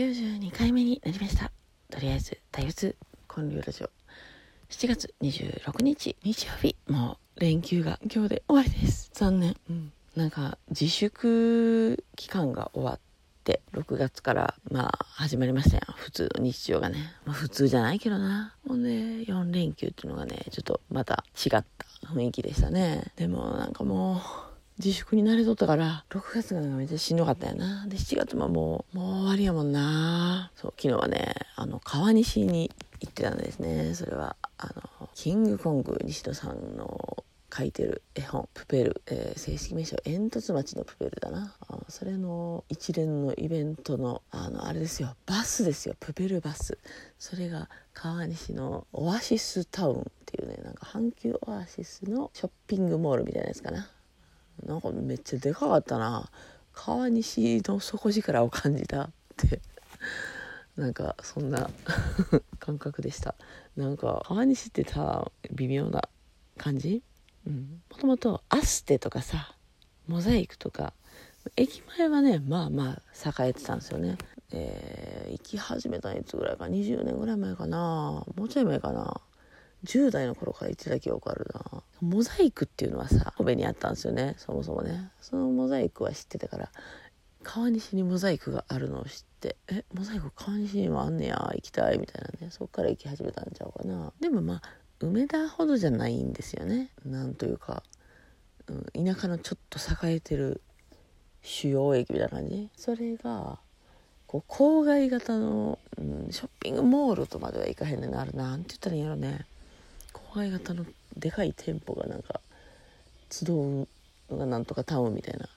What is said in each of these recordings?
92回目になりました。とりあえず大仏建立ラジオ。7月26日日曜日。もう連休が今日で終わりです。残念、うん、なんか自粛期間が終わって6月からまあ始まりましたよ。普通の日常がね、まあ、普通じゃないけどな。ほんで4連休っていうのがねちょっとまた違った雰囲気でしたね。でもなんかもう自粛に慣れとったから6月がめっちゃしんどかったよな。で7月ももうもう終わりやもんな。そう昨日はねあの川西に行ってたんですね。それはあのキングコング西野さんの書いてる絵本「プペル」えー、正式名称「煙突町のプペル」だな。それの一連のイベントのあのあれですよ。バスですよ。プペルバス。それが川西のオアシスタウンっていうねなんか阪急オアシスのショッピングモールみたいなやつかな。なんかめっちゃでかかったな。川西の底力を感じたって。なんかそんな 感覚でした。なんか川西ってさ微妙な感じ？うん。もともとアステとかさモザイクとか駅前はねまあまあ栄えてたんですよね。えー、行き始めたいつぐらいか？20年ぐらい前かな。もうちょい前かな。10代の頃から行ってた記憶あるな。モザイクっていうのはさ神戸にあったんですよね。そもそもね。そのモザイクは知ってたから川西にモザイクがあるのを知ってえモザイク川西にもあんねや行きたいみたいなね。そっから行き始めたんちゃうかな。でもまあ梅田ほどじゃないんですよね。なんというか、うん、田舎のちょっと栄えてる主要駅みたいな感じ。それがこう郊外型の、うん、ショッピングモールとまではいかへんねんな。あるなんて言ったらいいんやろね。郊外型のでかい店舗がなんか集うのがなんとかタウンみたいな。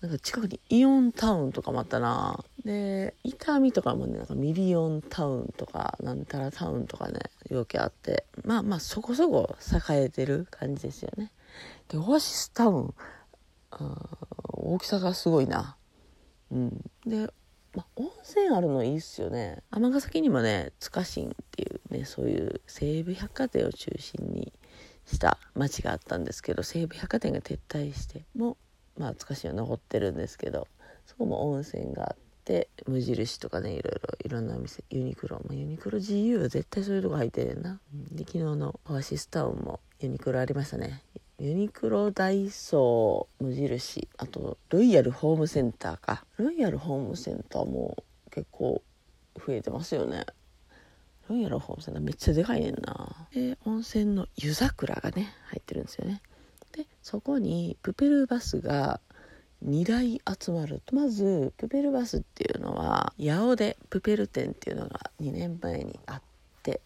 なんか近くにイオンタウンとかもあったな。で伊丹とかもねなんかミリオンタウンとかなんたらタウンとかねよけあって。まあまあそこそこ栄えてる感じですよね。でオアシスタウン大きさがすごいな。うん。でまあ、温泉あるのいいっすよね。尼崎にもね塚新っていうねそういう西武百貨店を中心にした町があったんですけど西武百貨店が撤退してもまあ塚新は残ってるんですけどそこも温泉があって無印とかねいろいろいろんなお店ユニクロもユニクロ GU は絶対そういうとこ入ってるな。で昨日のオアシスタウンもユニクロありましたね。ユニクロダイソー無印あとロイヤルホームセンターか。ロイヤルホームセンターも結構増えてますよね。ロイヤルホームセンター。めっちゃでかいねんな。で温泉の湯桜がね入ってるんですよね。でそこにプペルバスが2台集まる。とまずプペルバスっていうのは八尾でプペル店っていうのが2年前にあって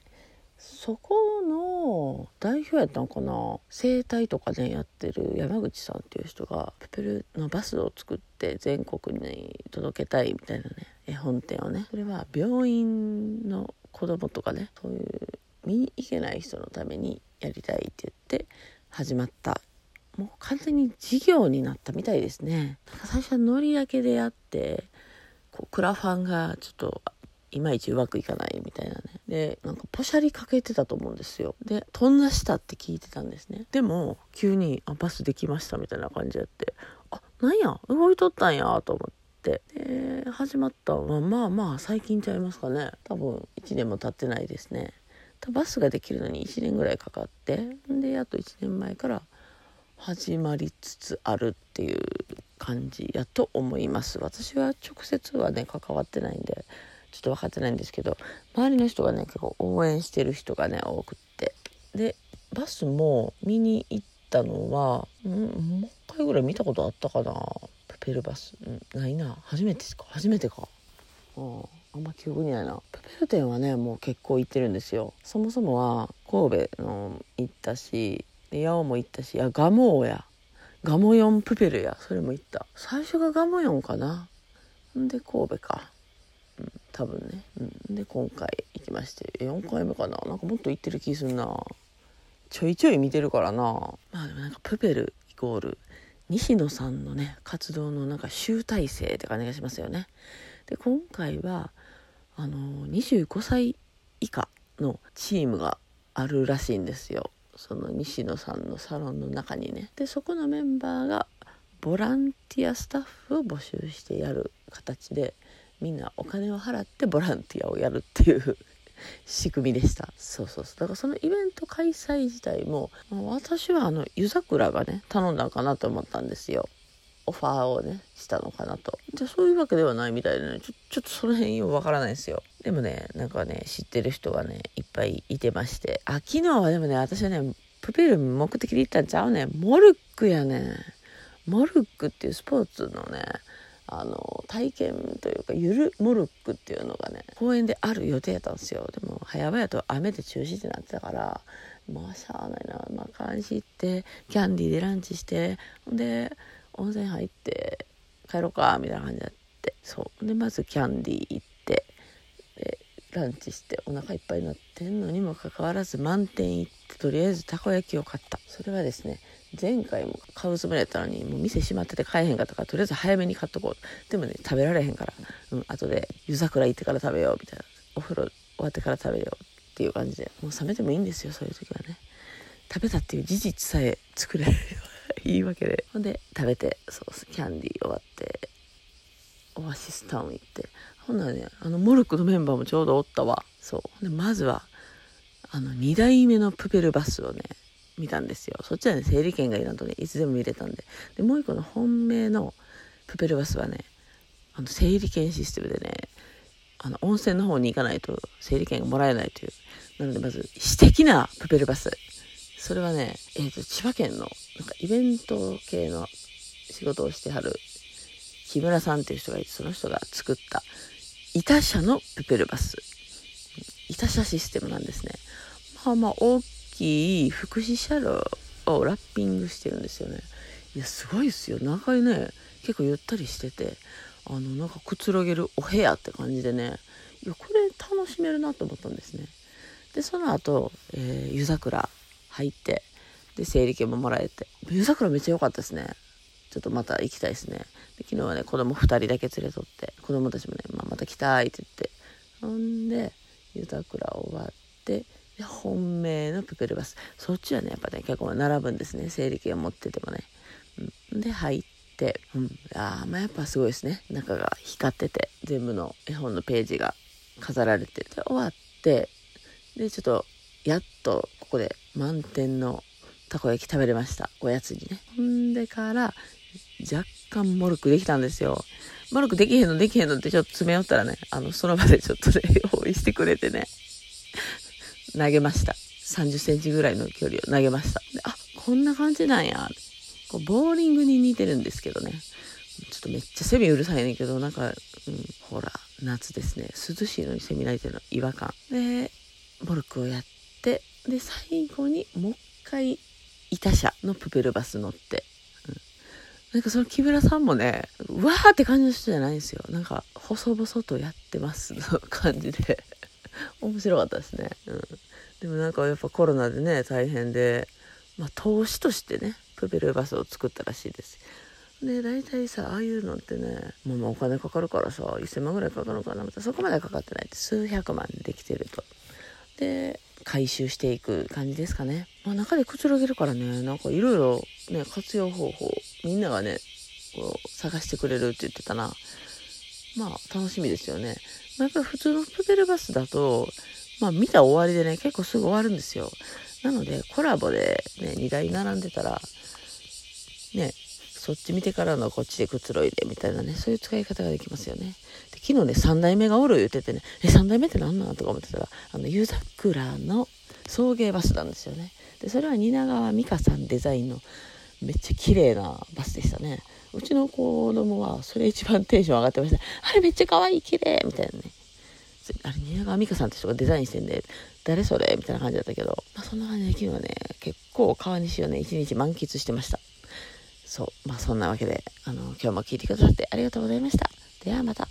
そこの代表やったのかな整体とかねやってる山口さんっていう人がプペルのバスを作って全国に届けたいみたいなね絵本店をね。それは病院の子供とかねそういう見に行けない人のためにやりたいって言って始まった。もう完全に事業になったみたいですね。なんか最初はノリだけでやってこうクラファンがちょっといまいちうまくいかないみたいなね。でなんかポシャリかけてたと思うんですよ。で飛んだしたって聞いてたんですね。でも急にあバスできましたみたいな感じやってあなんや？動いとったんやと思って。で始まったのはまあまあ最近ちゃいますかね。多分1年も経ってないですね。バスができるのに1年ぐらいかかって。であと1年前から始まりつつあるっていう感じやと思います。私は直接はね関わってないんでちょっと分かってないんですけど周りの人がね結構応援してる人がね多くって。でバスも見に行ったのはんもう一回ぐらい見たことあったかな。ペルバス、うん、ないな。初めてか？初めてか。うんあんま記憶にないな。プペル店はねもう結構行ってるんですよ。そもそもは神戸の行ったし八尾も行ったしあガモーや。ガモヨンプペルや。それも行った。最初がガモヨンかな。んで神戸か。うん多分ね、うん、で今回行きまして。4回目かな。なんかもっと行ってる気すんな。ちょいちょい見てるからな。まあでもなんかプペルイコール西野さんのね活動のなんか集大成って感じがしますよね。で今回はあの25歳以下のチームがあるらしいんですよ。その西野さんのサロンの中にね。でそこのメンバーがボランティアスタッフを募集してやる形でみんなお金を払ってボランティアをやるっていう仕組みでした。そうそうそう。だからそのイベント開催自体も私はあの湯桜がね頼んだんかなと思ったんですよ。オファーをねしたのかなと。じゃそういうわけではないみたいでねちょちょっとその辺よくわからないですよ。でもねなんかね知ってる人がねいっぱいいてまして。あ昨日はでもね私はねプペル目的で行ったんちゃうね。モルックやね。モルックっていうスポーツのねあの体験というかゆるモルックっていうのがね公園である予定やったんですよ。でも早々と雨で中止ってなってたからまあしゃあないな。まあ監視行ってキャンディーでランチしてで温泉入って帰ろうかみたいな感じになって。そう。でまずキャンディー行ってランチしてお腹いっぱいになってんのにもかかわらず満点行ってとりあえずたこ焼きを買った。それはですね前回も買うつもりやったのにもう店閉まってて買えへんかったからとりあえず早めに買っとこう。でもね食べられへんから、うん、後で湯桜行ってから食べようみたいな。お風呂終わってから食べようっていう感じで。もう冷めてもいいんですよそういう時はね。食べたっていう事実さえ作れるいいわけで。ほんで食べてそうキャンディー終わってオアシスタウン行って。ほんならねあのモルックのメンバーもちょうどおったわ。そう。でまずはあの2代目のプペルバスをね見たんですよ。そっちはね整理券がいらんとねいつでも見れたんで。でもう一個の本命のプペルバスはねあの整理券システムでねあの温泉の方に行かないと整理券がもらえないという。なのでまず私的なプペルバス。それはね、えーと、千葉県のなんかイベント系の仕事をしてはる木村さんっていう人がいてその人が作った板車のプペルバス。板車システムなんですね。まあまあ大きい福祉車両をラッピングしてるんですよね。いやすごいですよ。長いね。結構ゆったりしてて。あのなんかくつろげるお部屋って感じでね。いやこれ楽しめるなと思ったんですね。でその後、えー、湯桜入ってで整理券ももらえて。湯桜めっちゃ良かったですね。ちょっとまた行きたいですね。で昨日はね子供2人だけ連れとって子供たちもね、まあ、また来たいって言ってほんで湯桜終わってで本命のプペルバス。そっちはねやっぱね結構並ぶんですね。整理券を持っててもね、うん、で入ってうん。あまあやっぱすごいですね。中が光ってて全部の絵本のページが飾られてで終わってでちょっとやっとここで満点のたこ焼き食べれました。おやつにね。ほんでから若干モルクできたんですよモルクできへんのできへんのってちょっと詰め寄ったらねあのその場でちょっとね 用意してくれてね投げました。30センチぐらいの距離を投げました。であ、こんな感じなんや。こうボーリングに似てるんですけどね。ちょっとめっちゃセミうるさいねんけど、なんか、うん、ほら、夏ですね。涼しいのにセミ鳴いてるの違和感。で、ボルクをやって、で、最後にもう一回、板車のプペルバス乗って、なんかその木村さんもね、うわーって感じの人じゃないんですよ。なんか、細々とやってますの感じで。面白かったですね、うん、でもなんかやっぱコロナでね大変で、まあ、投資としてねプペルバスを作ったらしいです。で大体さああいうのってねまあまあお金かかるからさ1000万ぐらいかかるのかな。またそこまでかかってない。って数百万でできてると。で回収していく感じですかね、まあ、中でくつろげるからねなんかいろいろね活用方法みんながねこう探してくれるって言ってたなまあ楽しみですよねまあ、やっぱり普通のプペルバスだと、まあ見た終わりでね、結構すぐ終わるんですよ。なので、コラボでね、2台並んでたら、ね、そっち見てからのこっちでくつろいでみたいなね、そういう使い方ができますよね。昨日ね、3代目がおる言っててね、え、3代目って何なんとか思ってたら、あの、湯桜の送迎バスなんですよね。で、それは蜷川美香さんデザインのめっちゃ綺麗なバスでしたね。うちの子供はそれ一番テンション上がってました。あれめっちゃ可愛い、綺麗みたいなね。あれ、蜷川美香さんって人がデザインしてんで、誰それみたいな感じだったけど、まあそんな感じで昨日はね、結構川西をね、一日満喫してました。そう。まあそんなわけで、あの、今日も聞いてくださってありがとうございました。ではまた。